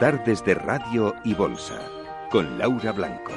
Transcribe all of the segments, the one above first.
Tardes de Radio y Bolsa con Laura Blanco.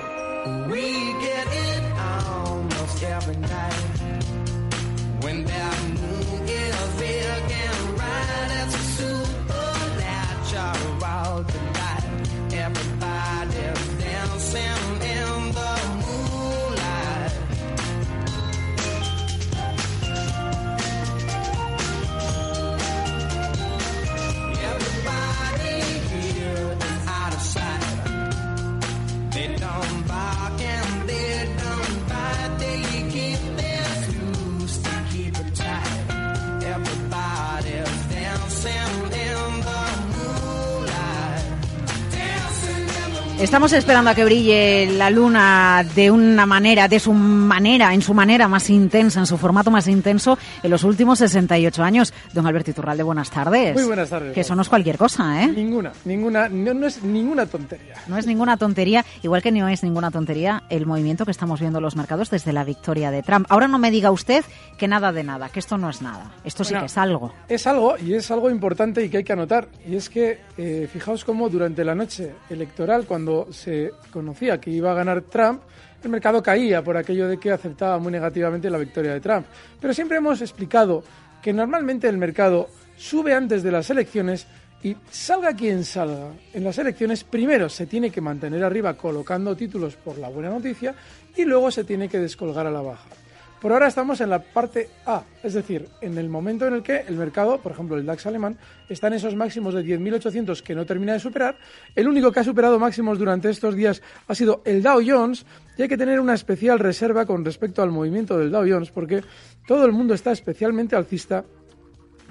Estamos esperando a que brille la luna de una manera, de su manera, en su manera más intensa, en su formato más intenso, en los últimos 68 años. Don Alberto Iturralde, buenas tardes. Muy buenas tardes. Que eso no es cualquier cosa, ¿eh? Ninguna, ninguna, no, es ninguna tontería. No es ninguna tontería, igual que no es ninguna tontería el movimiento que estamos viendo en los mercados desde la victoria de Trump. Ahora no me diga usted que nada de nada, que esto no es nada. Esto sí que es algo. Es algo y es algo importante y que hay que anotar. Y es que, eh, fijaos cómo durante la noche electoral, cuando se conocía que iba a ganar Trump, el mercado caía por aquello de que aceptaba muy negativamente la victoria de Trump. Pero siempre hemos explicado que normalmente el mercado sube antes de las elecciones y salga quien salga en las elecciones, primero se tiene que mantener arriba colocando títulos por la buena noticia y luego se tiene que descolgar a la baja. Por ahora estamos en la parte A, es decir, en el momento en el que el mercado, por ejemplo el DAX alemán, está en esos máximos de 10.800 que no termina de superar. El único que ha superado máximos durante estos días ha sido el Dow Jones y hay que tener una especial reserva con respecto al movimiento del Dow Jones porque todo el mundo está especialmente alcista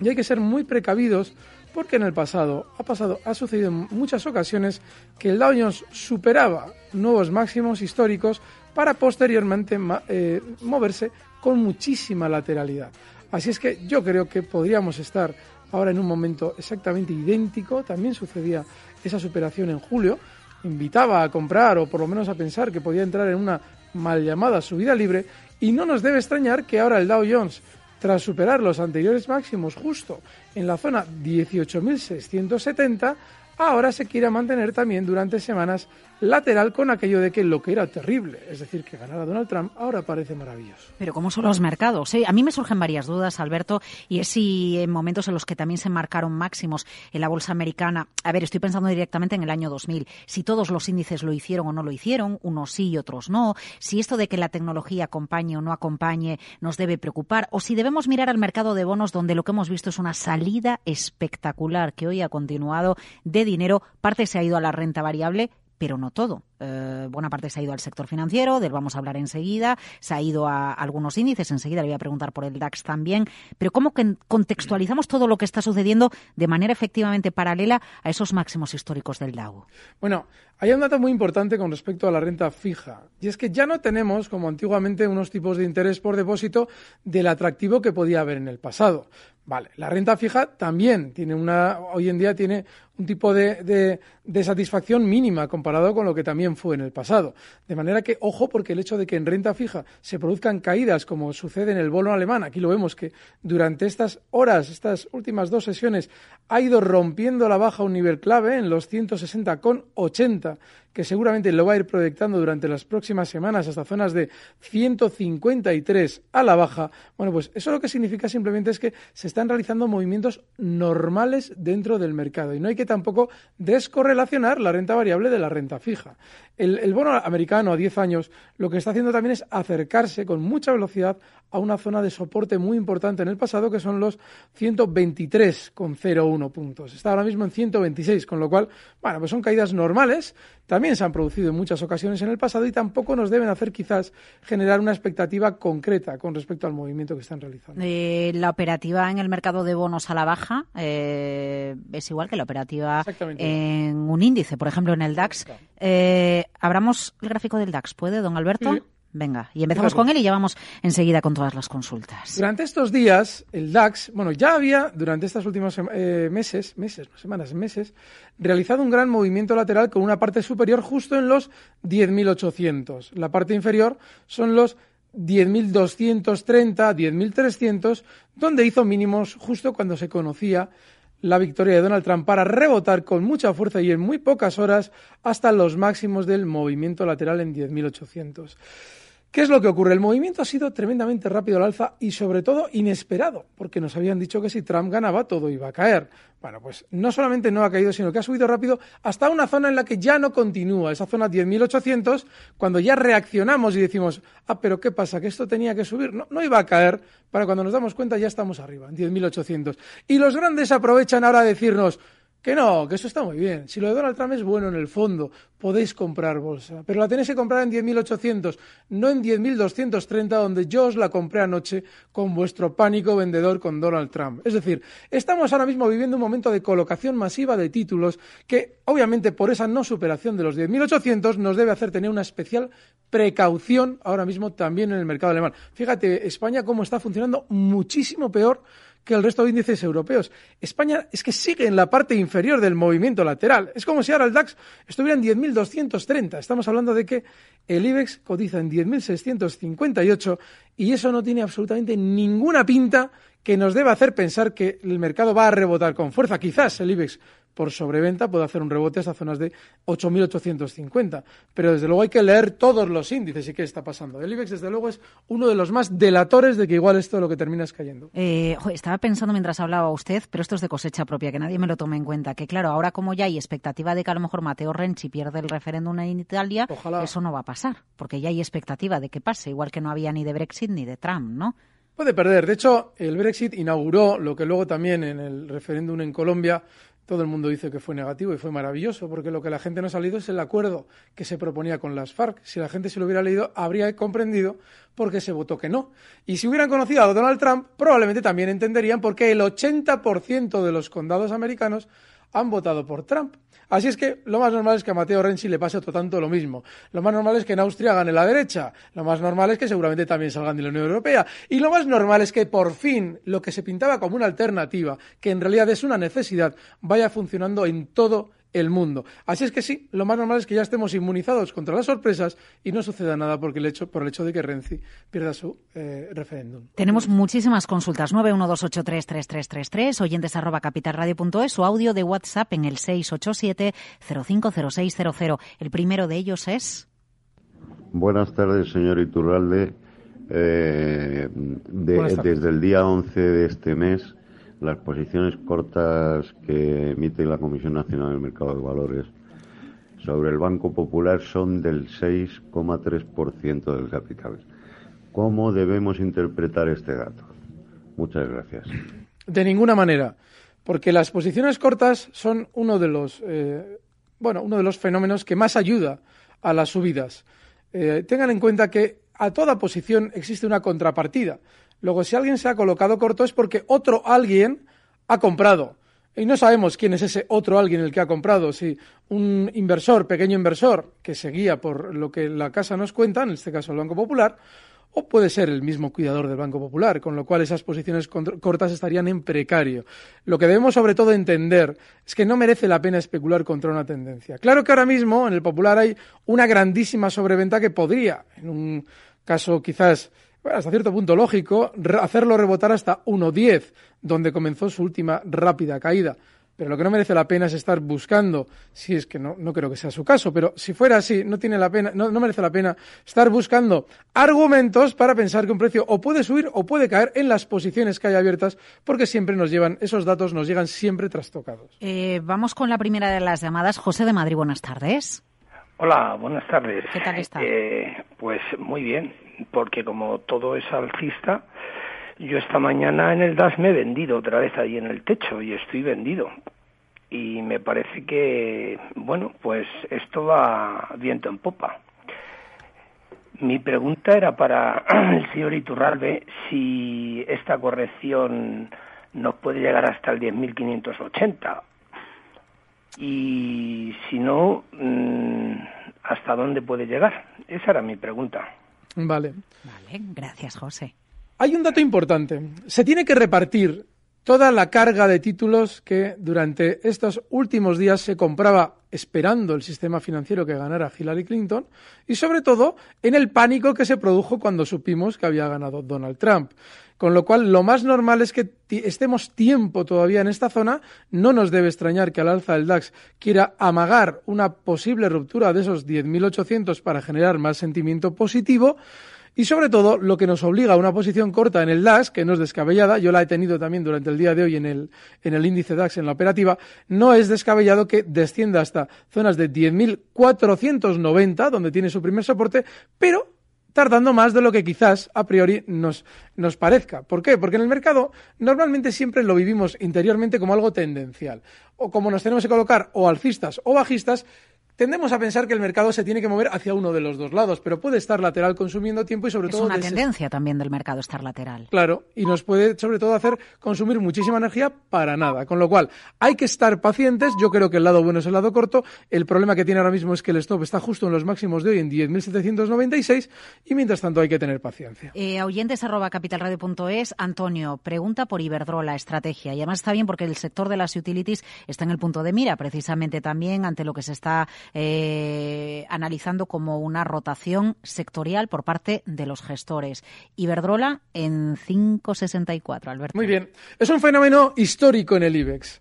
y hay que ser muy precavidos porque en el pasado ha pasado, ha sucedido en muchas ocasiones que el Dow Jones superaba nuevos máximos históricos para posteriormente eh, moverse con muchísima lateralidad. Así es que yo creo que podríamos estar ahora en un momento exactamente idéntico. También sucedía esa superación en julio. Invitaba a comprar o por lo menos a pensar que podía entrar en una mal llamada subida libre. Y no nos debe extrañar que ahora el Dow Jones, tras superar los anteriores máximos justo en la zona 18.670, ahora se quiera mantener también durante semanas lateral con aquello de que lo que era terrible, es decir, que ganara Donald Trump, ahora parece maravilloso. Pero ¿cómo son los mercados? A mí me surgen varias dudas, Alberto, y es si en momentos en los que también se marcaron máximos en la bolsa americana, a ver, estoy pensando directamente en el año 2000, si todos los índices lo hicieron o no lo hicieron, unos sí y otros no, si esto de que la tecnología acompañe o no acompañe nos debe preocupar, o si debemos mirar al mercado de bonos donde lo que hemos visto es una salida espectacular que hoy ha continuado de dinero, parte se ha ido a la renta variable, pero no todo. Eh, buena parte se ha ido al sector financiero, del vamos a hablar enseguida, se ha ido a algunos índices, enseguida le voy a preguntar por el DAX también, pero ¿cómo contextualizamos todo lo que está sucediendo de manera efectivamente paralela a esos máximos históricos del Dow? Bueno, hay un dato muy importante con respecto a la renta fija, y es que ya no tenemos, como antiguamente, unos tipos de interés por depósito del atractivo que podía haber en el pasado. Vale, la renta fija también tiene una, hoy en día tiene un tipo de, de, satisfacción mínima comparado con lo que también fue en el pasado. De manera que, ojo, porque el hecho de que en renta fija se produzcan caídas, como sucede en el bono alemán, aquí lo vemos que durante estas horas, estas últimas dos sesiones, ha ido rompiendo la baja un nivel clave en los 160,80 que seguramente lo va a ir proyectando durante las próximas semanas hasta zonas de 153 a la baja, bueno, pues eso lo que significa simplemente es que se están realizando movimientos normales dentro del mercado y no hay que tampoco descorrelacionar la renta variable de la renta fija. El, bono americano a 10 años lo que está haciendo también es acercarse con mucha velocidad a una zona de soporte muy importante en el pasado, que son los 123,01 puntos. Está ahora mismo en 126, con lo cual, bueno, pues son caídas normales. También se han producido en muchas ocasiones en el pasado y tampoco nos deben hacer quizás generar una expectativa concreta con respecto al movimiento que están realizando. Eh, la operativa en el mercado de bonos a la baja eh, es igual que la operativa en un índice, por ejemplo, en el DAX. Eh, abramos el gráfico del DAX, ¿puede, don Alberto? Venga, y empezamos con él y ya vamos enseguida con todas las consultas. Durante estos días, el DAX, bueno, ya había durante estos últimos eh, meses, meses, no semanas, meses, realizado un gran movimiento lateral con una parte superior justo en los 10.800. La parte inferior son los 10.230, 10.300, donde hizo mínimos justo cuando se conocía la victoria de Donald Trump para rebotar con mucha fuerza y en muy pocas horas hasta los máximos del movimiento lateral en 10.800. ¿Qué es lo que ocurre? El movimiento ha sido tremendamente rápido al alza y sobre todo inesperado, porque nos habían dicho que si Trump ganaba todo iba a caer. Bueno, pues no solamente no ha caído, sino que ha subido rápido hasta una zona en la que ya no continúa, esa zona 10.800, cuando ya reaccionamos y decimos, ah, pero ¿qué pasa? Que esto tenía que subir. No, no iba a caer, para cuando nos damos cuenta ya estamos arriba, en 10.800. Y los grandes aprovechan ahora a decirnos, que no, que eso está muy bien. Si lo de Donald Trump es bueno en el fondo, podéis comprar bolsa. Pero la tenéis que comprar en 10.800, no en 10.230, donde yo os la compré anoche con vuestro pánico vendedor con Donald Trump. Es decir, estamos ahora mismo viviendo un momento de colocación masiva de títulos que, obviamente, por esa no superación de los 10.800, nos debe hacer tener una especial precaución ahora mismo también en el mercado alemán. Fíjate, España cómo está funcionando muchísimo peor que el resto de índices europeos. España es que sigue en la parte inferior del movimiento lateral. Es como si ahora el DAX estuviera en 10.230. Estamos hablando de que el IBEX cotiza en 10.658 y eso no tiene absolutamente ninguna pinta que nos deba hacer pensar que el mercado va a rebotar con fuerza. Quizás el IBEX por sobreventa puede hacer un rebote hasta zonas de 8.850. Pero desde luego hay que leer todos los índices y qué está pasando. El IBEX, desde luego, es uno de los más delatores de que igual esto lo que termina es cayendo. Eh, estaba pensando mientras hablaba usted, pero esto es de cosecha propia, que nadie me lo tome en cuenta. Que claro, ahora como ya hay expectativa de que a lo mejor Mateo Renzi pierde el referéndum en Italia, eso no va a pasar, porque ya hay expectativa de que pase, igual que no había ni de Brexit ni de Trump, ¿no? Puede perder. De hecho, el Brexit inauguró lo que luego también en el referéndum en Colombia todo el mundo dice que fue negativo y fue maravilloso, porque lo que la gente no ha salido es el acuerdo que se proponía con las FARC. Si la gente se lo hubiera leído, habría comprendido por qué se votó que no. Y si hubieran conocido a Donald Trump, probablemente también entenderían por qué el 80% de los condados americanos han votado por Trump. Así es que lo más normal es que a Mateo Renzi le pase otro tanto lo mismo. Lo más normal es que en Austria gane la derecha. Lo más normal es que seguramente también salgan de la Unión Europea. Y lo más normal es que por fin lo que se pintaba como una alternativa, que en realidad es una necesidad, vaya funcionando en todo el mundo. Así es que sí, lo más normal es que ya estemos inmunizados contra las sorpresas y no suceda nada porque el hecho, por el hecho de que Renzi pierda su eh, referéndum. Tenemos muchísimas consultas. 912833333, oyentes arroba capitalradio.es o audio de WhatsApp en el 687-050600. El primero de ellos es... Buenas tardes, señor Iturralde. Eh, desde el día 11 de este mes las posiciones cortas que emite la Comisión Nacional del Mercado de Valores sobre el Banco Popular son del 6,3% del capital. ¿Cómo debemos interpretar este dato? Muchas gracias. De ninguna manera, porque las posiciones cortas son uno de los, eh, bueno, uno de los fenómenos que más ayuda a las subidas. Eh, tengan en cuenta que a toda posición existe una contrapartida. Luego, si alguien se ha colocado corto es porque otro alguien ha comprado. Y no sabemos quién es ese otro alguien el que ha comprado. Si un inversor, pequeño inversor, que se guía por lo que la casa nos cuenta, en este caso el Banco Popular, o puede ser el mismo cuidador del Banco Popular, con lo cual esas posiciones cortas estarían en precario. Lo que debemos sobre todo entender es que no merece la pena especular contra una tendencia. Claro que ahora mismo en el Popular hay una grandísima sobreventa que podría, en un caso quizás hasta cierto punto lógico, hacerlo rebotar hasta 1.10, donde comenzó su última rápida caída. pero lo que no merece la pena es estar buscando, si es que no, no creo que sea su caso, pero si fuera así, no tiene la pena, no, no merece la pena estar buscando argumentos para pensar que un precio o puede subir o puede caer en las posiciones que hay abiertas, porque siempre nos llevan, esos datos nos llegan siempre trastocados. Eh, vamos con la primera de las llamadas. José de Madrid, buenas tardes. Hola, buenas tardes. ¿Qué tal está? Eh, pues muy bien, porque como todo es alcista, yo esta mañana en el DAS me he vendido otra vez ahí en el techo y estoy vendido. Y me parece que, bueno, pues esto va viento en popa. Mi pregunta era para el señor Iturralbe si esta corrección nos puede llegar hasta el 10.580 y si no, mm, ¿hasta dónde puede llegar? Esa era mi pregunta. Vale. Vale, gracias, José. Hay un dato importante. Se tiene que repartir toda la carga de títulos que durante estos últimos días se compraba esperando el sistema financiero que ganara Hillary Clinton y sobre todo en el pánico que se produjo cuando supimos que había ganado Donald Trump. Con lo cual, lo más normal es que estemos tiempo todavía en esta zona. No nos debe extrañar que al alza del DAX quiera amagar una posible ruptura de esos 10.800 para generar más sentimiento positivo. Y sobre todo, lo que nos obliga a una posición corta en el DAX, que no es descabellada, yo la he tenido también durante el día de hoy en el, en el índice DAX, en la operativa, no es descabellado que descienda hasta zonas de 10.490, donde tiene su primer soporte, pero tardando más de lo que quizás a priori nos, nos parezca. ¿Por qué? Porque en el mercado normalmente siempre lo vivimos interiormente como algo tendencial, o como nos tenemos que colocar o alcistas o bajistas, tendemos a pensar que el mercado se tiene que mover hacia uno de los dos lados, pero puede estar lateral consumiendo tiempo y sobre todo... Es una tendencia también del mercado estar lateral. Claro, y nos puede sobre todo hacer consumir muchísima energía para nada. Con lo cual, hay que estar pacientes. Yo creo que el lado bueno es el lado corto. El problema que tiene ahora mismo es que el stop está justo en los máximos de hoy, en 10.796, y mientras tanto hay que tener paciencia. Eh, oyentes arroba capitalradio.es, Antonio, pregunta por Iberdrola, estrategia. Y además está bien porque el sector de las utilities está en el punto de mira, precisamente también ante lo que se está eh, analizando como una rotación sectorial por parte de los gestores. Iberdrola en 5,64, Alberto. Muy bien. Es un fenómeno histórico en el IBEX.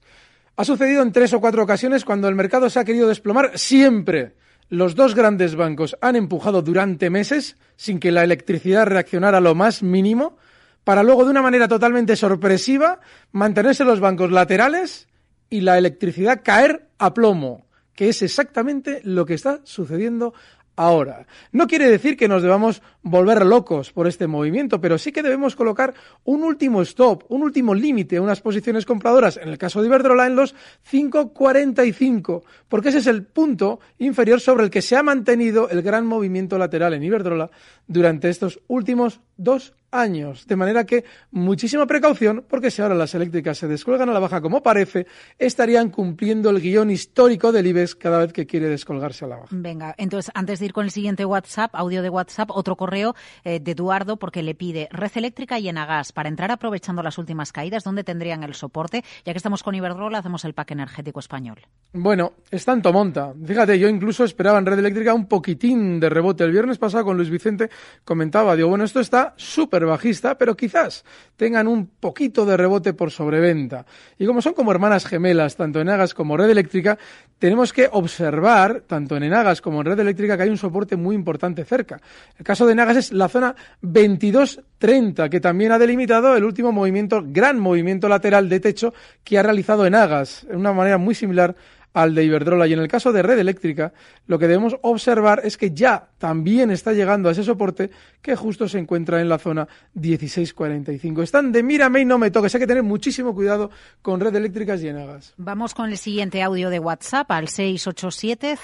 Ha sucedido en tres o cuatro ocasiones cuando el mercado se ha querido desplomar siempre. Los dos grandes bancos han empujado durante meses sin que la electricidad reaccionara lo más mínimo para luego de una manera totalmente sorpresiva mantenerse los bancos laterales y la electricidad caer a plomo que es exactamente lo que está sucediendo ahora. No quiere decir que nos debamos volver locos por este movimiento, pero sí que debemos colocar un último stop, un último límite unas posiciones compradoras, en el caso de Iberdrola, en los 5.45, porque ese es el punto inferior sobre el que se ha mantenido el gran movimiento lateral en Iberdrola durante estos últimos dos años. De manera que muchísima precaución, porque si ahora las eléctricas se descolgan a la baja como parece, estarían cumpliendo el guion histórico del IBEX cada vez que quiere descolgarse a la baja. Venga, entonces antes de ir con el siguiente WhatsApp, audio de WhatsApp, otro correo eh, de Eduardo, porque le pide red eléctrica y Enagas para entrar aprovechando las últimas caídas, ¿dónde tendrían el soporte? Ya que estamos con Iberdrola, hacemos el pack energético español. Bueno, es tanto monta. Fíjate, yo incluso esperaba en red eléctrica un poquitín de rebote. El viernes pasado con Luis Vicente comentaba, digo, bueno, esto está súper bajista, pero quizás tengan un poquito de rebote por sobreventa. Y como son como hermanas gemelas, tanto en Agas como Red Eléctrica, tenemos que observar, tanto en Enagas como en Red Eléctrica, que hay un soporte muy importante cerca. El caso de Enagas es la zona 2230, que también ha delimitado el último movimiento, gran movimiento lateral de techo que ha realizado Enagas, de una manera muy similar al de Iberdrola. Y en el caso de red eléctrica, lo que debemos observar es que ya también está llegando a ese soporte que justo se encuentra en la zona 1645. Están de mírame y no me toques. Hay que tener muchísimo cuidado con red eléctricas y enagas. Vamos con el siguiente audio de WhatsApp al 687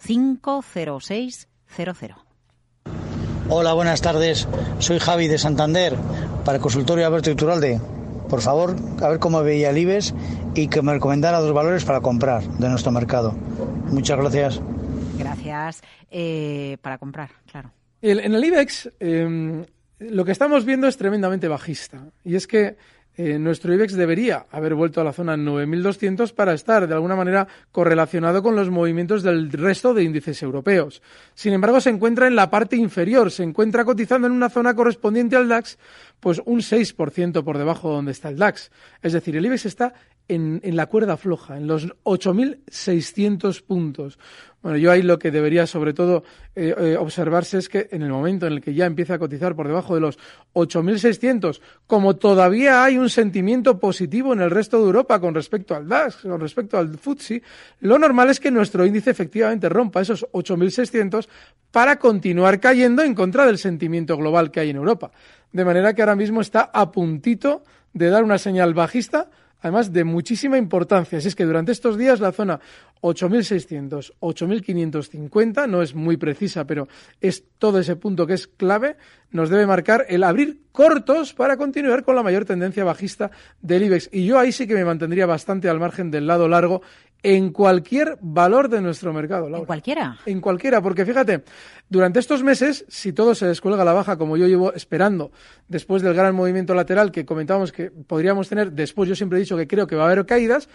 050600. Hola, buenas tardes. Soy Javi de Santander para el consultorio Alberto Iturralde por favor, a ver cómo veía el IBEX y que me recomendara dos valores para comprar de nuestro mercado. Muchas gracias. Gracias. Eh, para comprar, claro. en el IBEX, em, lo que estamos viendo es tremendamente bajista. Y es que eh, nuestro IBEX debería haber vuelto a la zona 9.200 para estar de alguna manera correlacionado con los movimientos del resto de índices europeos. Sin embargo, se encuentra en la parte inferior, se encuentra cotizando en una zona correspondiente al DAX, pues un 6% por debajo de donde está el DAX. Es decir, el IBEX está en, en la cuerda floja, en los 8.600 puntos. Bueno, yo ahí lo que debería sobre todo eh, eh, observarse es que en el momento en el que ya empieza a cotizar por debajo de los 8.600, como todavía hay un sentimiento positivo en el resto de Europa con respecto al DAX, con respecto al FTSE, lo normal es que nuestro índice efectivamente rompa esos 8.600 para continuar cayendo en contra del sentimiento global que hay en Europa. De manera que ahora mismo está a puntito de dar una señal bajista además de muchísima importancia. Si es que durante estos días la zona 8.600, 8.550, no es muy precisa, pero es todo ese punto que es clave, nos debe marcar el abrir cortos para continuar con la mayor tendencia bajista del IBEX. Y yo ahí sí que me mantendría bastante al margen del lado largo en cualquier valor de nuestro mercado. ¿En cualquiera? En cualquiera, porque fíjate, durante estos meses, si todo se descuelga a la baja, como yo llevo esperando, después del gran movimiento lateral que comentábamos que podríamos tener, después yo siempre he dicho que creo que va a haber caídas,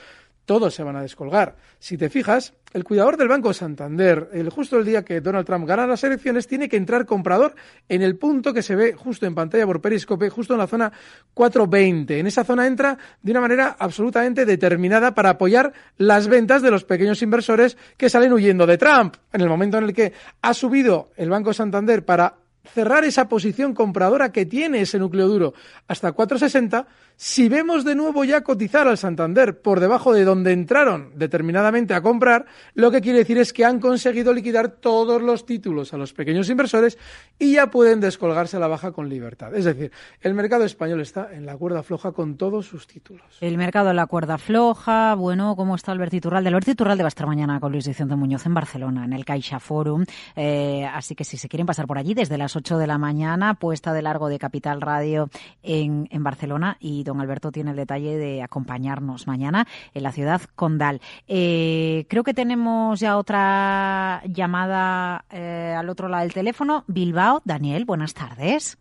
todos se van a descolgar. Si te fijas, el cuidador del Banco Santander, el, justo el día que Donald Trump gana las elecciones, tiene que entrar comprador en el punto que se ve justo en pantalla por Periscope, justo en la zona 420. En esa zona entra de una manera absolutamente determinada para apoyar las ventas de los pequeños inversores que salen huyendo de Trump. En el momento en el que ha subido el Banco Santander para cerrar esa posición compradora que tiene ese núcleo duro hasta 460, si vemos de nuevo ya cotizar al Santander por debajo de donde entraron determinadamente a comprar, lo que quiere decir es que han conseguido liquidar todos los títulos a los pequeños inversores y ya pueden descolgarse a la baja con libertad. Es decir, el mercado español está en la cuerda floja con todos sus títulos. El mercado en la cuerda floja, bueno, ¿cómo está Alberto Iturralde? Alberto Iturralde va a estar mañana con Luis Vicente Muñoz en Barcelona, en el Caixa Forum, eh, así que si se quieren pasar por allí desde las 8 de la mañana, puesta de largo de Capital Radio en, en Barcelona y don Alberto tiene el detalle de acompañarnos mañana en la ciudad condal. Eh, creo que tenemos ya otra llamada eh, al otro lado del teléfono. Bilbao, Daniel, buenas tardes.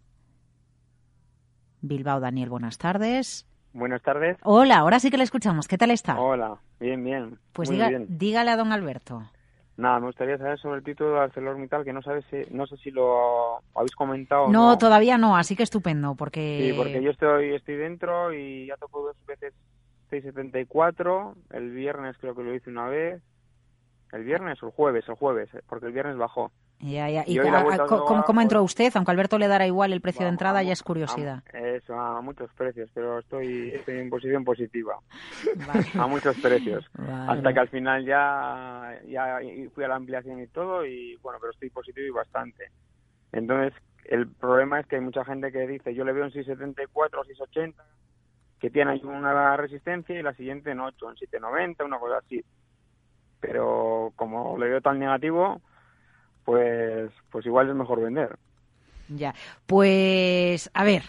Bilbao, Daniel, buenas tardes. Buenas tardes. Hola, ahora sí que le escuchamos. ¿Qué tal está? Hola, bien, bien. Pues dígale a don Alberto. Nada, me gustaría saber sobre el título de ArcelorMittal, que no sabes si, no sé si lo habéis comentado. No, no, todavía no, así que estupendo, porque... Sí, porque yo estoy, estoy dentro y ya tocó dos veces 674, el viernes creo que lo hice una vez, el viernes o el jueves, el jueves, porque el viernes bajó. Ya, ya. ¿Y, cómo, entró usted? Aunque Alberto le dará igual el precio de entrada, ya es curiosidad. Eso, a muchos precios, pero estoy, estoy en posición positiva. A muchos precios. Hasta que al final ya, ya fui a la ampliación y todo, y bueno, pero estoy positivo y bastante. Entonces, el problema es que hay mucha gente que dice, yo le veo en 674 o 680, que tiene una resistencia y la siguiente en 8, en 790, una cosa así. Pero como le veo tan negativo, pues, pues igual es mejor vender. Ya, pues a ver,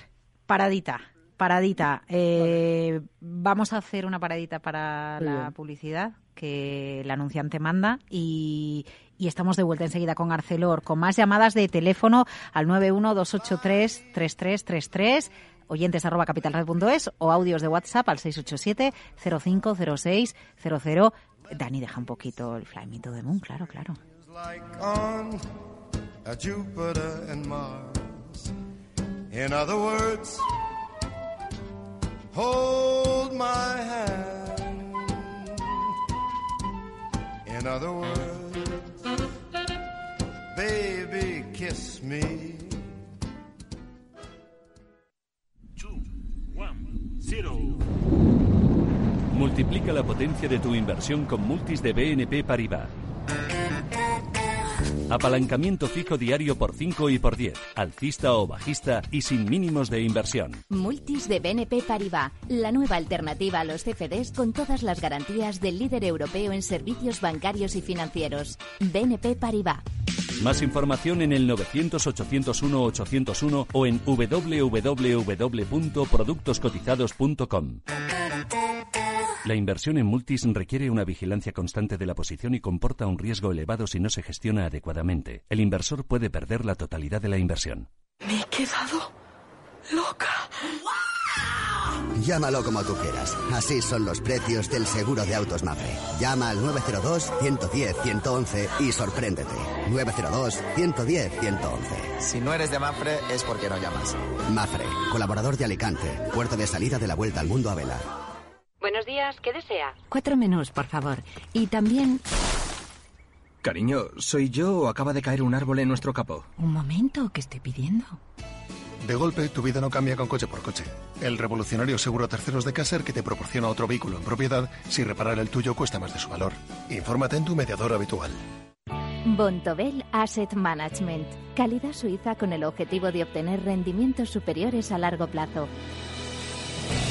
paradita, paradita. Eh, vamos a hacer una paradita para la publicidad que el anunciante manda y, y, estamos de vuelta enseguida con Arcelor, con más llamadas de teléfono al 912833333, oyentes arroba capitalred.es o audios de WhatsApp al 687 050600. Dani, deja un poquito el Fly Me to the Moon, claro, claro. In other words, hold my hand. In other words, baby, kiss me. Two, one, zero. Multiplica la potencia de tu inversión con multis de BNP Paribas. Apalancamiento fijo diario por 5 y por 10, alcista o bajista y sin mínimos de inversión. Multis de BNP Paribas, la nueva alternativa a los CFDs con todas las garantías del líder europeo en servicios bancarios y financieros. BNP Paribas. Más información en el 900-801-801 o en www.productoscotizados.com. La inversión en multis requiere una vigilancia constante de la posición y comporta un riesgo elevado si no se gestiona adecuadamente. El inversor puede perder la totalidad de la inversión. Me he quedado loca. Llámalo como tú quieras. Así son los precios del seguro de autos Mafre. Llama al 902-110-111 y sorpréndete. 902-110-111. Si no eres de Mafre es porque no llamas. Mafre, colaborador de Alicante, puerto de salida de la vuelta al mundo a vela. Buenos días. ¿Qué desea? Cuatro menús, por favor. Y también... Cariño, ¿soy yo o acaba de caer un árbol en nuestro capó? Un momento, ¿qué estoy pidiendo? De golpe, tu vida no cambia con coche por coche. El revolucionario seguro terceros de Caser que te proporciona otro vehículo en propiedad si reparar el tuyo cuesta más de su valor. Infórmate en tu mediador habitual. Bontobel Asset Management. Calidad suiza con el objetivo de obtener rendimientos superiores a largo plazo.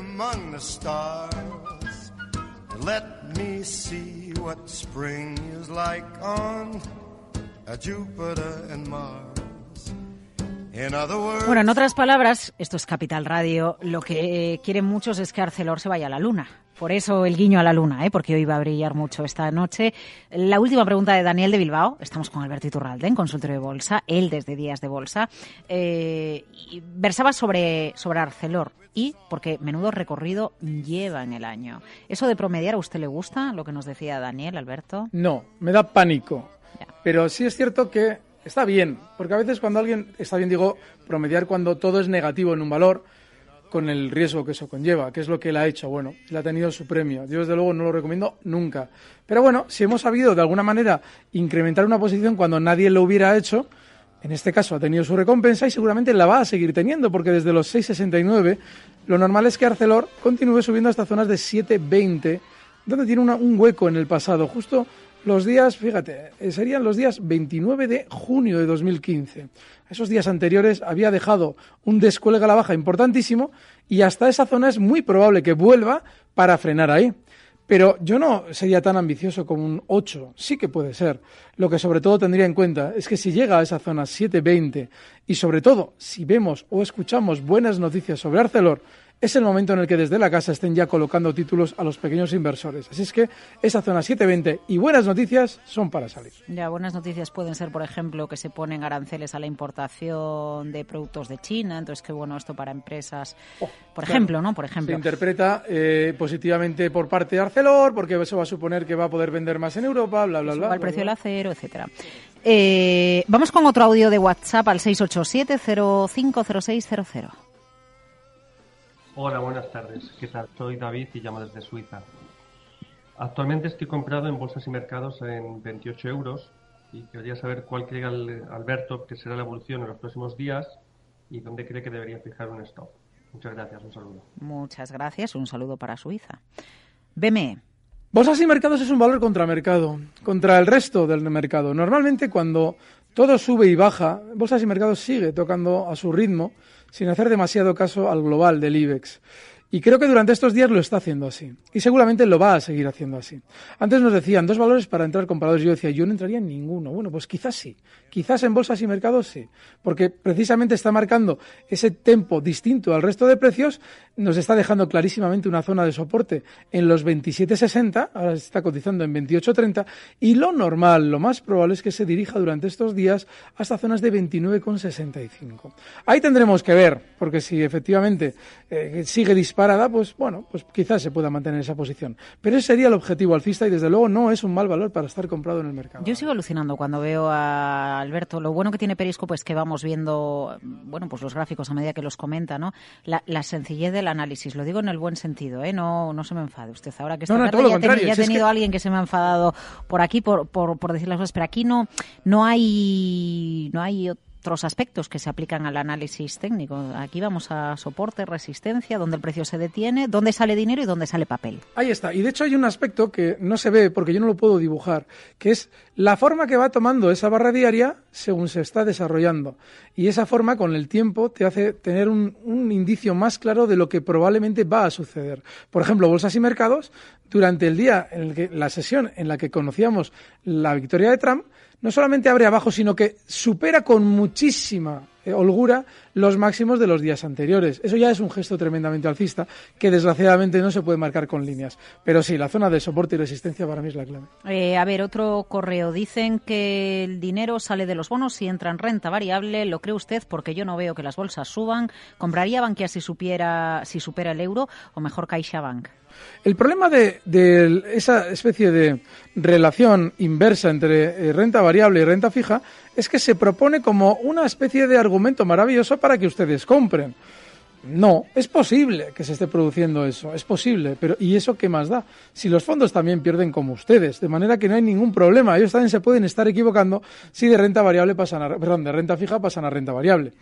among the stars. Let me see what spring is like on Jupiter and Mars. In other words, Bueno, en otras palabras, esto es Capital Radio, lo que quieren muchos es que Arcelor se vaya a la luna. Por eso el guiño a la luna, ¿eh? porque hoy va a brillar mucho esta noche. La última pregunta de Daniel de Bilbao. Estamos con Alberto Iturralde en consultorio de bolsa, él desde Días de Bolsa. Eh, versaba sobre, sobre Arcelor y porque menudo recorrido lleva en el año. ¿Eso de promediar a usted le gusta, lo que nos decía Daniel, Alberto? No, me da pánico. Pero sí es cierto que está bien, porque a veces cuando alguien, está bien digo, promediar cuando todo es negativo en un valor, con el riesgo que eso conlleva, que es lo que él ha hecho. Bueno, él ha tenido su premio. Yo, desde luego, no lo recomiendo nunca. Pero bueno, si hemos sabido de alguna manera incrementar una posición cuando nadie lo hubiera hecho, en este caso ha tenido su recompensa y seguramente la va a seguir teniendo, porque desde los 6,69 lo normal es que Arcelor continúe subiendo hasta zonas de 7,20, donde tiene un hueco en el pasado, justo los días, fíjate, eh, serían los días 29 de junio de 2015. Esos días anteriores había dejado un descuelgue a la baja importantísimo y hasta esa zona es muy probable que vuelva para frenar ahí. Pero yo no sería tan ambicioso como un 8, sí que puede ser. Lo que sobre todo tendría en cuenta es que si llega a esa zona 720 y sobre todo si vemos o escuchamos buenas noticias sobre Arcelor, es el momento en el que desde la casa estén ya colocando títulos a los pequeños inversores. Así es que esa zona 720 y buenas noticias son para salir. Ya, buenas noticias pueden ser, por ejemplo, que se ponen aranceles a la importación de productos de China. Entonces, qué bueno esto para empresas, por Claro. ejemplo, ¿no? Por ejemplo. Se interpreta eh, positivamente por parte de Arcelor, porque eso va a suponer que va a poder vender más en Europa, bla, bla, bla. Suba el bla, precio del bla. acero, etcétera. Eh, vamos con otro audio de WhatsApp al 687-050600. Hola, buenas tardes. ¿Qué tal? Soy David y llamo desde Suiza. Actualmente estoy comprado en bolsas y mercados en 28 euros y quería saber cuál cree Al- Alberto que será la evolución en los próximos días y dónde cree que debería fijar un stop. Muchas gracias, un saludo. Muchas gracias. Un saludo para Suiza. BME. Bolsas y mercados es un valor contra mercado, contra el resto del mercado. Normalmente cuando todo sube y baja, bolsas y mercados sigue tocando a su ritmo sin hacer demasiado caso al global del IBEX. Y creo que durante estos días lo está haciendo así. Y seguramente lo va a seguir haciendo así. Antes nos decían dos valores para entrar compradores. Yo decía, yo no entraría en ninguno. Bueno, pues quizás sí. Quizás en bolsas y mercados sí. Porque precisamente está marcando ese tempo distinto al resto de precios. Nos está dejando clarísimamente una zona de soporte en los 27.60. Ahora se está cotizando en 28.30. Y lo normal, lo más probable es que se dirija durante estos días hasta zonas de 29,65. Ahí tendremos que ver. Porque si efectivamente eh, sigue disparada, pues bueno, pues quizás se pueda mantener esa posición. Pero ese sería el objetivo alcista y desde luego no es un mal valor para estar comprado en el mercado. Yo sigo alucinando cuando veo a Alberto. Lo bueno que tiene Periscope es que vamos viendo, bueno, pues los gráficos a medida que los comenta, ¿no? La, la sencillez del análisis. Lo digo en el buen sentido, ¿eh? No, no se me enfade usted. Ahora que esta No, no, tarde ya, contrario, ya he si tenido que- alguien que se me ha enfadado por aquí por, por, por decir las cosas, pero aquí no, no hay, no hay otros aspectos que se aplican al análisis técnico. Aquí vamos a soporte, resistencia, donde el precio se detiene, dónde sale dinero y dónde sale papel. Ahí está. Y de hecho hay un aspecto que no se ve porque yo no lo puedo dibujar, que es la forma que va tomando esa barra diaria según se está desarrollando. Y esa forma con el tiempo te hace tener un, un indicio más claro de lo que probablemente va a suceder. Por ejemplo, bolsas y mercados, durante el día, en el que, la sesión en la que conocíamos la victoria de Trump, no solamente abre abajo, sino que supera con muchísima holgura los máximos de los días anteriores. Eso ya es un gesto tremendamente alcista que desgraciadamente no se puede marcar con líneas. Pero sí, la zona de soporte y resistencia para mí es la clave. Eh, a ver, otro correo. Dicen que el dinero sale de los bonos y entra en renta variable. ¿Lo cree usted? Porque yo no veo que las bolsas suban. ¿Compraría Bankia si, supiera, si supera el euro o mejor CaixaBank? El problema de, esa especie de relación inversa entre eh, renta variable y renta fija es que se propone como una especie de argumento maravilloso para que ustedes compren. No, es posible que se esté produciendo eso, es posible, pero ¿y eso qué más da? Si los fondos también pierden como ustedes, de manera que no hay ningún problema, ellos también se pueden estar equivocando si de renta variable pasan a, perdón, de renta fija pasan a renta variable.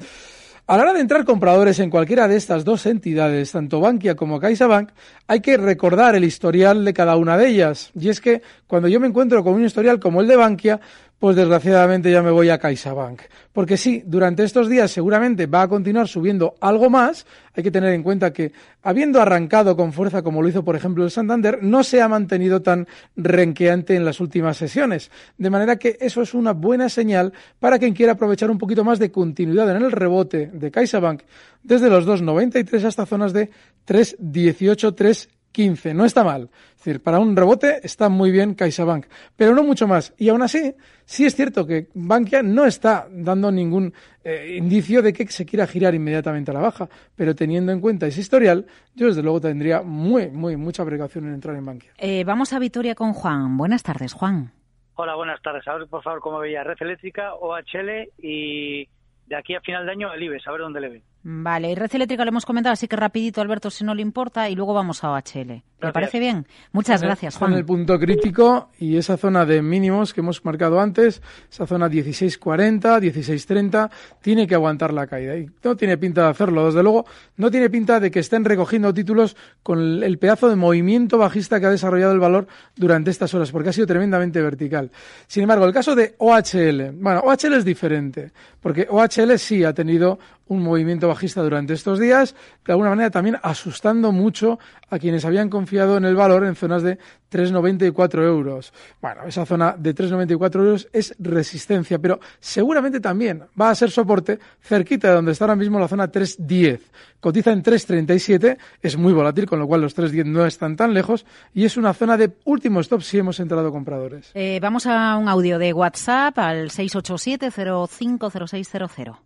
A la hora de entrar compradores en cualquiera de estas dos entidades, tanto Bankia como CaixaBank, hay que recordar el historial de cada una de ellas. Y es que cuando yo me encuentro con un historial como el de Bankia, pues desgraciadamente ya me voy a CaixaBank. Porque sí, durante estos días seguramente va a continuar subiendo algo más. Hay que tener en cuenta que, habiendo arrancado con fuerza como lo hizo, por ejemplo, el Santander, no se ha mantenido tan renqueante en las últimas sesiones. De manera que eso es una buena señal para quien quiera aprovechar un poquito más de continuidad en el rebote de CaixaBank desde los 2,93 hasta zonas de 3,18, 3 15. No está mal. Es decir, para un rebote está muy bien CaixaBank, pero no mucho más. Y aún así, sí es cierto que Bankia no está dando ningún eh, indicio de que se quiera girar inmediatamente a la baja, pero teniendo en cuenta ese historial, yo desde luego tendría muy, muy, mucha precaución en entrar en Bankia. Eh, vamos a Vitoria con Juan. Buenas tardes, Juan. Hola, buenas tardes. A ver, por favor, cómo veía Red Eléctrica, OHL y de aquí a final de año el IBEX, a ver dónde le ve. Vale, y Red Eléctrica lo hemos comentado, así que rapidito, Alberto, si no le importa, y luego vamos a OHL. ¿Le parece bien? Muchas gracias, Juan. En el punto crítico y esa zona de mínimos que hemos marcado antes, esa zona 16.40, 16.30, tiene que aguantar la caída. Y no tiene pinta de hacerlo, desde luego, no tiene pinta de que estén recogiendo títulos con el pedazo de movimiento bajista que ha desarrollado el valor durante estas horas, porque ha sido tremendamente vertical. Sin embargo, el caso de OHL, bueno, OHL es diferente, porque OHL sí ha tenido un movimiento bajista durante estos días, de alguna manera también asustando mucho a quienes habían confiado en el valor en zonas de 3,94 euros. Bueno, esa zona de 3,94 euros es resistencia, pero seguramente también va a ser soporte cerquita de donde está ahora mismo la zona 3,10. Cotiza en 3,37, es muy volátil, con lo cual los 3,10 no están tan lejos y es una zona de último stop si hemos entrado compradores. Eh, vamos a un audio de WhatsApp al 687 050600.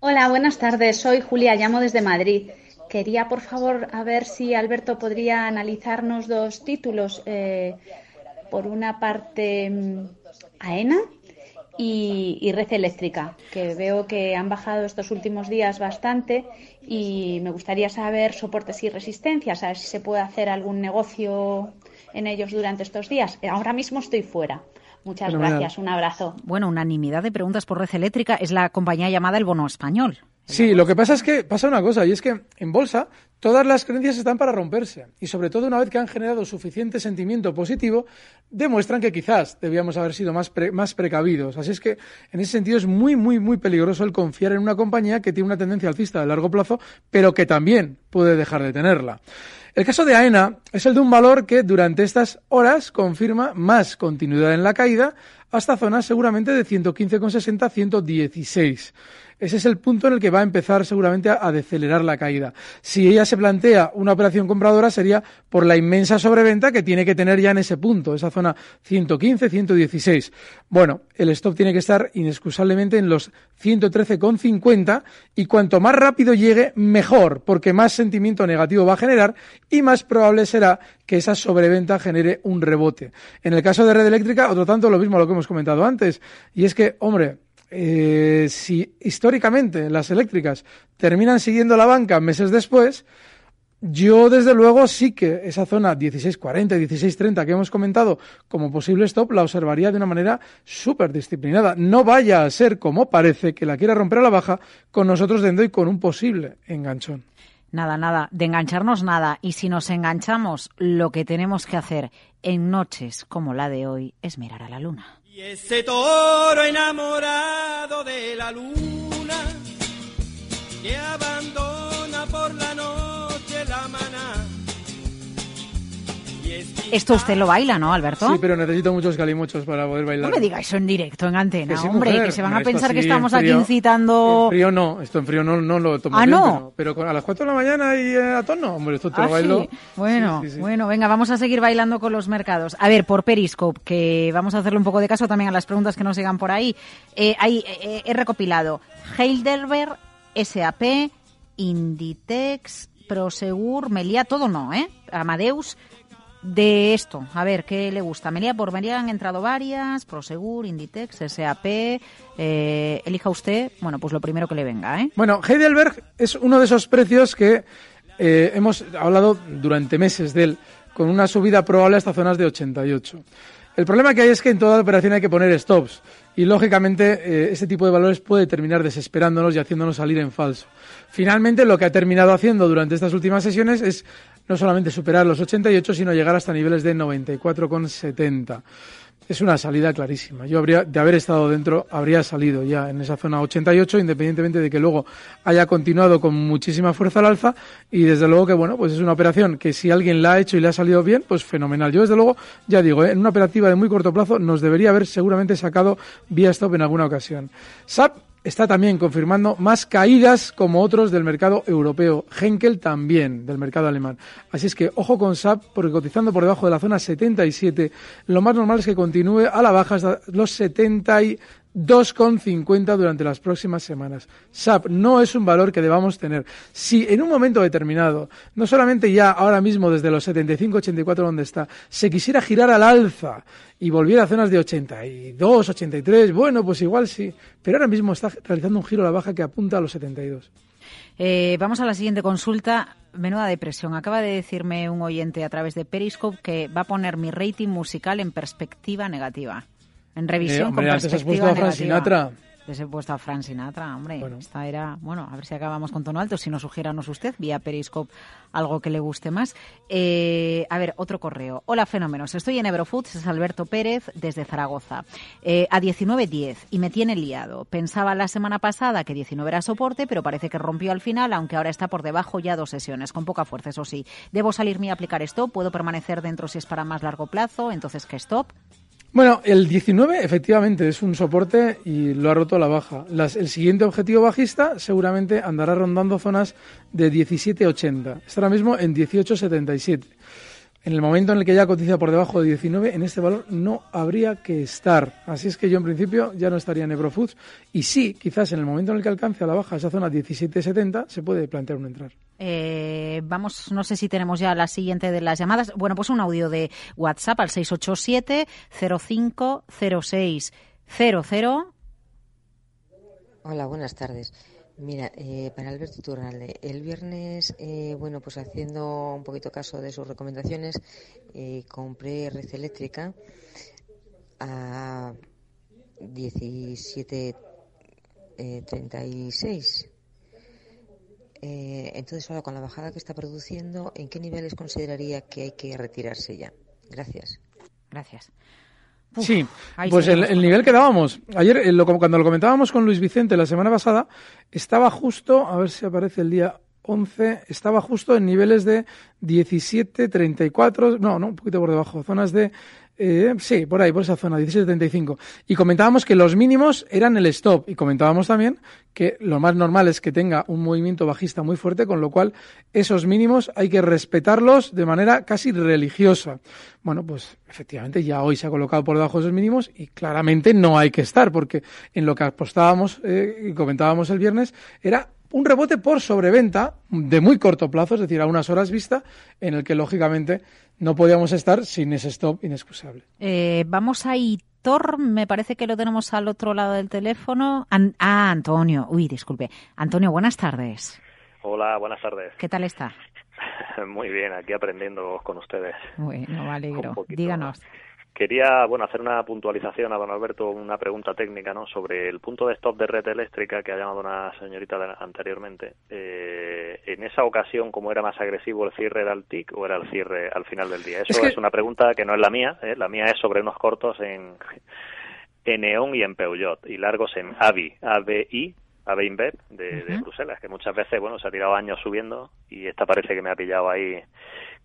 Hola, buenas tardes. Soy Julia, llamo desde Madrid. Quería, por favor, a ver si Alberto podría analizarnos dos títulos. Eh, por una parte, mm, AENA y, Red Eléctrica, que veo que han bajado estos últimos días bastante y me gustaría saber soportes y resistencias, a ver si se puede hacer algún negocio en ellos durante estos días. Ahora mismo estoy fuera. Muchas gracias, un abrazo. Bueno, unanimidad de preguntas por red eléctrica es la compañía llamada El Bono Español. Sí, lo que pasa es que pasa una cosa, y es que en bolsa todas las creencias están para romperse, y sobre todo una vez que han generado suficiente sentimiento positivo, demuestran que quizás debíamos haber sido más, más precavidos. Así es que en ese sentido es muy, muy, muy peligroso el confiar en una compañía que tiene una tendencia alcista de largo plazo, pero que también puede dejar de tenerla. El caso de AENA es el de un valor que durante estas horas confirma más continuidad en la caída hasta zonas seguramente de 115,60 a 116. Ese es el punto en el que va a empezar seguramente a, decelerar la caída. Si ella se plantea una operación compradora sería por la inmensa sobreventa que tiene que tener ya en ese punto, esa zona 115, 116. Bueno, el stop tiene que estar inexcusablemente en los 113,50 y cuanto más rápido llegue, mejor, porque más sentimiento negativo va a generar y más probable será que esa sobreventa genere un rebote. En el caso de red eléctrica, otro tanto lo mismo a lo que hemos comentado antes, y es que, hombre, eh, si históricamente las eléctricas terminan siguiendo la banca meses después, yo desde luego sí que esa zona 16.40 y 16.30 que hemos comentado como posible stop la observaría de una manera súper disciplinada. No vaya a ser como parece que la quiera romper a la baja con nosotros dentro y con un posible enganchón. Nada, nada, de engancharnos nada. Y si nos enganchamos, lo que tenemos que hacer en noches como la de hoy es mirar a la luna. Y ese toro enamorado de la luna que abandona por la noche Esto usted lo baila, ¿no, Alberto? Sí, pero necesito muchos calimuchos para poder bailar. No me diga eso en directo, en antena, hombre, que se van a pensar que estamos aquí incitando... En frío no, esto en frío no, no lo tomo ¿Ah, no? Pero, a las 4 de la mañana y a tono, hombre, esto te lo ¿Ah, bailo... Bueno, bueno, venga, vamos a seguir bailando con los mercados. A ver, por Periscope, que vamos a hacerle un poco de caso también a las preguntas que nos llegan por ahí. Eh, ahí eh, he recopilado Heidelberg, SAP, Inditex, Prosegur, Melia, todo no, ¿eh? Amadeus, de esto, a ver, ¿qué le gusta? Melia, por Melia han entrado varias, Prosegur, Inditex, SAP, eh, elija usted, bueno, pues lo primero que le venga, ¿eh? Bueno, Heidelberg es uno de esos precios que eh, hemos hablado durante meses de él, con una subida probable hasta zonas de 88. El problema que hay es que en toda operación hay que poner stops y lógicamente eh, ese tipo de valores puede terminar desesperándonos y haciéndonos salir en falso. Finalmente lo que ha terminado haciendo durante estas últimas sesiones es no solamente superar los 88 sino llegar hasta niveles de 94,70 es una salida clarísima. Yo habría, de haber estado dentro, habría salido ya en esa zona 88, independientemente de que luego haya continuado con muchísima fuerza al alza. Y desde luego que, bueno, pues es una operación que si alguien la ha hecho y le ha salido bien, pues fenomenal. Yo, desde luego, ya digo, ¿eh? en una operativa de muy corto plazo nos debería haber seguramente sacado vía stop en alguna ocasión. SAP está también confirmando más caídas como otros del mercado europeo. Henkel también del mercado alemán. Así es que ojo con SAP porque cotizando por debajo de la zona 77, lo más normal es que continúe a la baja hasta los 70 y 2,50 durante las próximas semanas. SAP no es un valor que debamos tener. Si en un momento determinado, no solamente ya ahora mismo desde los 75-84 donde está, se quisiera girar al alza y volviera a zonas de 82, 83, bueno, pues igual sí, pero ahora mismo está realizando un giro a la baja que apunta a los 72. Eh, vamos a la siguiente consulta. Menuda depresión. Acaba de decirme un oyente a través de Periscope que va a poner mi rating musical en perspectiva negativa. En revisión eh, con perspectiva has a Sinatra. Les he puesto a Fran Sinatra, hombre. Esta era, bueno, a ver si acabamos con tono alto. Si no, sugiéranos usted vía Periscope algo que le guste más. Eh, a ver, otro correo. Hola, fenómenos. Estoy en Eurofoods, es Alberto Pérez, desde Zaragoza. Eh, a 19.10 y me tiene liado. Pensaba la semana pasada que 19 era soporte, pero parece que rompió al final, aunque ahora está por debajo ya dos sesiones, con poca fuerza, eso sí. ¿Debo salirme a aplicar stop? ¿Puedo permanecer dentro si es para más largo plazo? Entonces, ¿qué stop? Bueno, el 19 efectivamente es un soporte y lo ha roto la baja. el siguiente objetivo bajista seguramente andará rondando zonas de 17.80. Está ahora mismo en 18.77. En el momento en el que ya cotiza por debajo de 19, en este valor no habría que estar. Así es que yo en principio ya no estaría en Eurofoods. Y sí, quizás en el momento en el que alcance a la baja esa zona 17.70, se puede plantear un entrar. Eh, vamos, no sé si tenemos ya la siguiente de las llamadas. Bueno, pues un audio de WhatsApp al 687 050600. Hola, buenas tardes. Mira, eh, para Alberto Turralde, el viernes, eh, bueno, pues haciendo un poquito caso de sus recomendaciones, eh, compré red eléctrica a 17.36. Eh, entonces, ahora con la bajada que está produciendo, ¿en qué niveles consideraría que hay que retirarse ya? Gracias. Gracias sí, pues el, nivel que dábamos. Ayer, eh, cuando lo comentábamos con Luis Vicente la semana pasada, estaba justo, a ver si aparece el día 11, estaba justo en niveles de 17, 34, no, no, un poquito por debajo, zonas de eh, sí, por ahí, por esa zona, 17.75. Y comentábamos que los mínimos eran el stop. Y comentábamos también que lo más normal es que tenga un movimiento bajista muy fuerte, con lo cual esos mínimos hay que respetarlos de manera casi religiosa. Bueno, pues efectivamente ya hoy se ha colocado por debajo de esos mínimos y claramente no hay que estar, porque en lo que apostábamos eh, y comentábamos el viernes era un rebote por sobreventa de muy corto plazo, es decir, a unas horas vista, en el que lógicamente no podíamos estar sin ese stop inexcusable. Eh, vamos a Hitor, me parece que lo tenemos al otro lado del teléfono. ah, Antonio, uy, disculpe. Antonio, buenas tardes. Hola, buenas tardes. ¿Qué tal está? Muy bien, aquí aprendiendo con ustedes. Bueno, me alegro. Díganos. Quería, bueno, hacer una puntualización a don Alberto, una pregunta técnica, ¿no? Sobre el punto de stop de red eléctrica que ha llamado una señorita anteriormente. Eh, en esa ocasión, ¿cómo era más agresivo el cierre del TIC o era el cierre al final del día? Eso es, una pregunta que no es la mía, ¿eh? la mía es sobre unos cortos en, en Neon y en Peugeot y largos en AVI, AVI InBev de, de Bruselas, que muchas veces, bueno, se ha tirado años subiendo y esta parece que me ha pillado ahí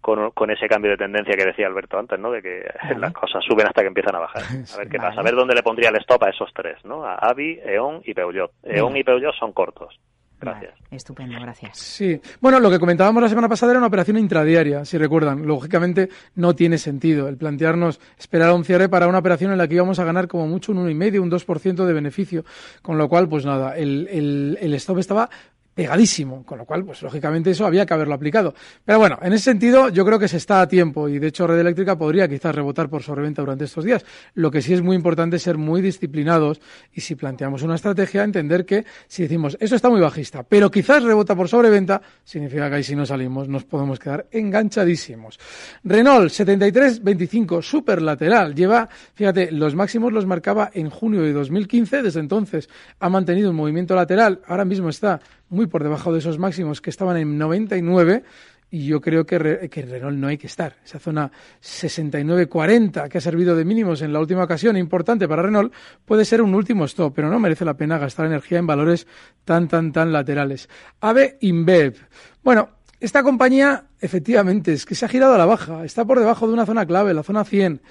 con, con, ese cambio de tendencia que decía Alberto antes, ¿no? De que las cosas suben hasta que empiezan a bajar. A ver qué pasa, a ver dónde le pondría el stop a esos tres, ¿no? A Avi, E.ON y Peugeot. E.ON y Peugeot son cortos. Gracias. estupendo, gracias. Sí, bueno, lo que comentábamos la semana pasada era una operación intradiaria, si recuerdan. Lógicamente no tiene sentido el plantearnos esperar a un cierre para una operación en la que íbamos a ganar como mucho un 1,5, un 2% de beneficio. Con lo cual, pues nada, el, el, el stop estaba pegadísimo, con lo cual, pues lógicamente eso había que haberlo aplicado. Pero bueno, en ese sentido yo creo que se está a tiempo y de hecho Red Eléctrica podría quizás rebotar por sobreventa durante estos días. Lo que sí es muy importante es ser muy disciplinados y si planteamos una estrategia, entender que si decimos eso está muy bajista, pero quizás rebota por sobreventa, significa que ahí si no salimos nos podemos quedar enganchadísimos. Renault 73-25, super lateral, lleva, fíjate, los máximos los marcaba en junio de 2015, desde entonces ha mantenido un movimiento lateral, ahora mismo está muy por debajo de esos máximos que estaban en 99 y yo creo que, que Renault no hay que estar. Esa zona 69-40 que ha servido de mínimos en la última ocasión, importante para Renault, puede ser un último stop, pero no merece la pena gastar energía en valores tan, tan, tan laterales. AVE InBev. Bueno, esta compañía, efectivamente, es que se ha girado a la baja, está por debajo de una zona clave, la zona 100.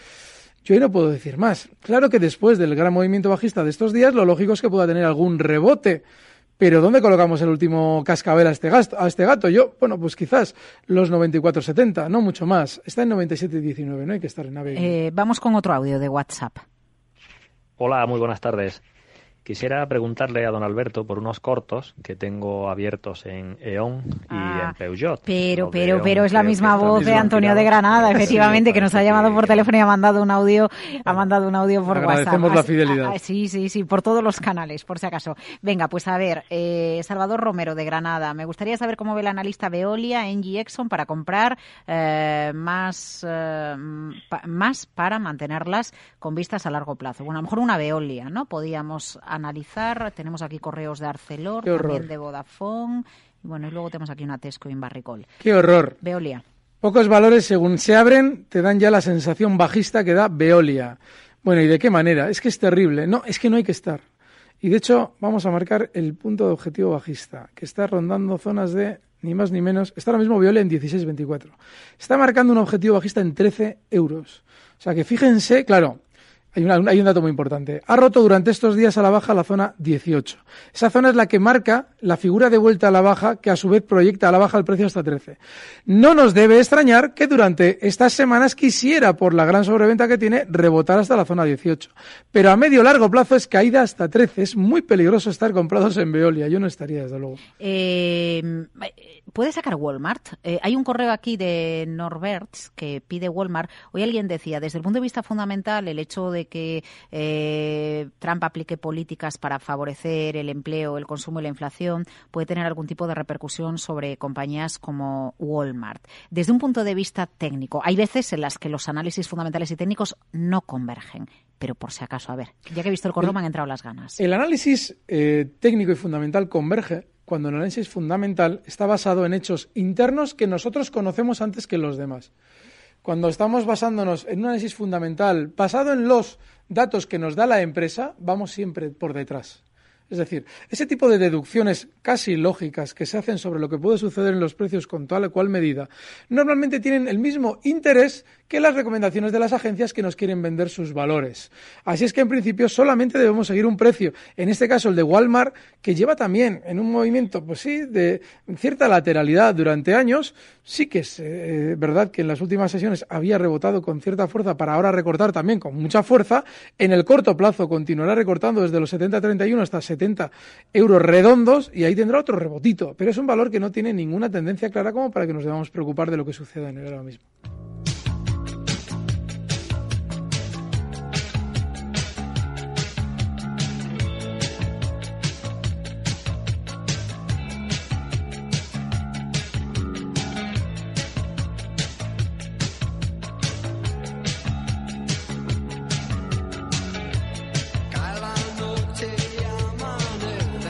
Yo ahí no puedo decir más. Claro que después del gran movimiento bajista de estos días, lo lógico es que pueda tener algún rebote pero ¿dónde colocamos el último cascabel a este, gasto, a este gato? Yo, bueno, pues quizás los 94.70, no mucho más. Está en 97.19, no hay que estar en nave. Eh, vamos con otro audio de WhatsApp. Hola, muy buenas tardes. Quisiera preguntarle a don Alberto por unos cortos que tengo abiertos en E.ON y Ah, en Peugeot. Pero, Los pero, E.ON pero es la misma voz de Antonio de. Granada, Sí, efectivamente, que nos ha llamado por teléfono y ha mandado un audio, ha mandado un audio por Agradecemos WhatsApp. la fidelidad. ah, sí, sí, sí, por todos los canales, por si acaso. Venga, pues a ver, eh, Salvador Romero de Granada. Me gustaría saber cómo ve el analista Veolia, Engie Exxon para comprar eh, más, eh, pa- más para mantenerlas con vistas a largo plazo. Bueno, a lo mejor una Veolia, ¿no? Podíamos analizar. Tenemos aquí correos de Arcelor, también de Vodafone. Y bueno, y luego tenemos aquí una Tesco y un Barricol. ¡Qué horror! Veolia. Pocos valores, según se abren, te dan ya la sensación bajista que da Veolia. Bueno, ¿y de qué manera? Es que es terrible. No, es que no hay que estar. Y de hecho, vamos a marcar el punto de objetivo bajista, que está rondando zonas de ni más ni menos. Está ahora mismo Veolia en 16,24. Está marcando un objetivo bajista en 13 euros. O sea que fíjense, claro, hay, una- hay un dato muy importante. Ha roto durante estos días a la baja la zona 18. Esa zona es la que marca la figura de vuelta a la baja, que a su vez proyecta a la baja el precio hasta 13. No nos debe extrañar que durante estas semanas quisiera, por la gran sobreventa que tiene, rebotar hasta la zona 18. Pero a medio largo plazo es caída hasta 13. Es muy peligroso estar comprados en Veolia. Yo no estaría, desde luego. Eh, ¿Puede sacar Walmart? Eh, hay un correo aquí de Norberts que pide Walmart. Hoy alguien decía, desde el punto de vista fundamental, el hecho de que eh, Trump aplique políticas para favorecer el empleo, el consumo y la inflación puede tener algún tipo de repercusión sobre compañías como Walmart. Desde un punto de vista técnico, hay veces en las que los análisis fundamentales y técnicos no convergen. Pero por si acaso, a ver, ya que he visto el correo El- me han entrado las ganas. El análisis eh, técnico y fundamental converge cuando el análisis fundamental está basado en hechos internos que nosotros conocemos antes que los demás. Cuando estamos basándonos en un análisis fundamental basado en los datos que nos da la empresa, vamos siempre por detrás. Es decir, ese tipo de deducciones casi lógicas que se hacen sobre lo que puede suceder en los precios con tal o cual medida, normalmente tienen el mismo interés que las recomendaciones de las agencias que nos quieren vender sus valores. Así es que en principio solamente debemos seguir un precio, en este caso el de Walmart, que lleva también en un movimiento, pues sí, de cierta lateralidad durante años. Sí que es eh, verdad que en las últimas sesiones había rebotado con cierta fuerza para ahora recortar también con mucha fuerza. En el corto plazo continuará recortando desde los 70-31 hasta 70 euros redondos y ahí tendrá otro rebotito. Pero es un valor que no tiene ninguna tendencia clara como para que nos debamos preocupar de lo que suceda en él ahora mismo.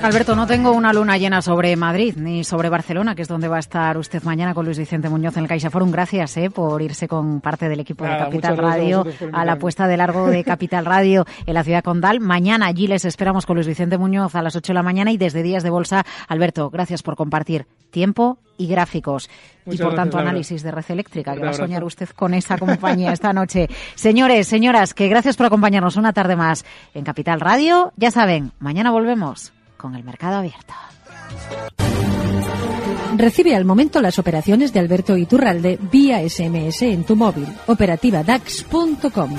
Alberto, no tengo una luna llena sobre Madrid ni sobre Barcelona, que es donde va a estar usted mañana con Luis Vicente Muñoz en el Caixa Forum. Gracias eh, por irse con parte del equipo de Capital Radio a, la puesta de largo de Capital Radio en la ciudad condal. Mañana allí les esperamos con Luis Vicente Muñoz a las 8 de la mañana y desde Días de Bolsa. Alberto, gracias por compartir tiempo y gráficos y por tanto análisis de red eléctrica que va a soñar usted con esa compañía esta noche. Señores, señoras, que gracias por acompañarnos una tarde más en Capital Radio. Ya saben, mañana volvemos con el mercado abierto. Recibe al momento las operaciones de Alberto Iturralde vía SMS en tu móvil. Operativa DAX.com.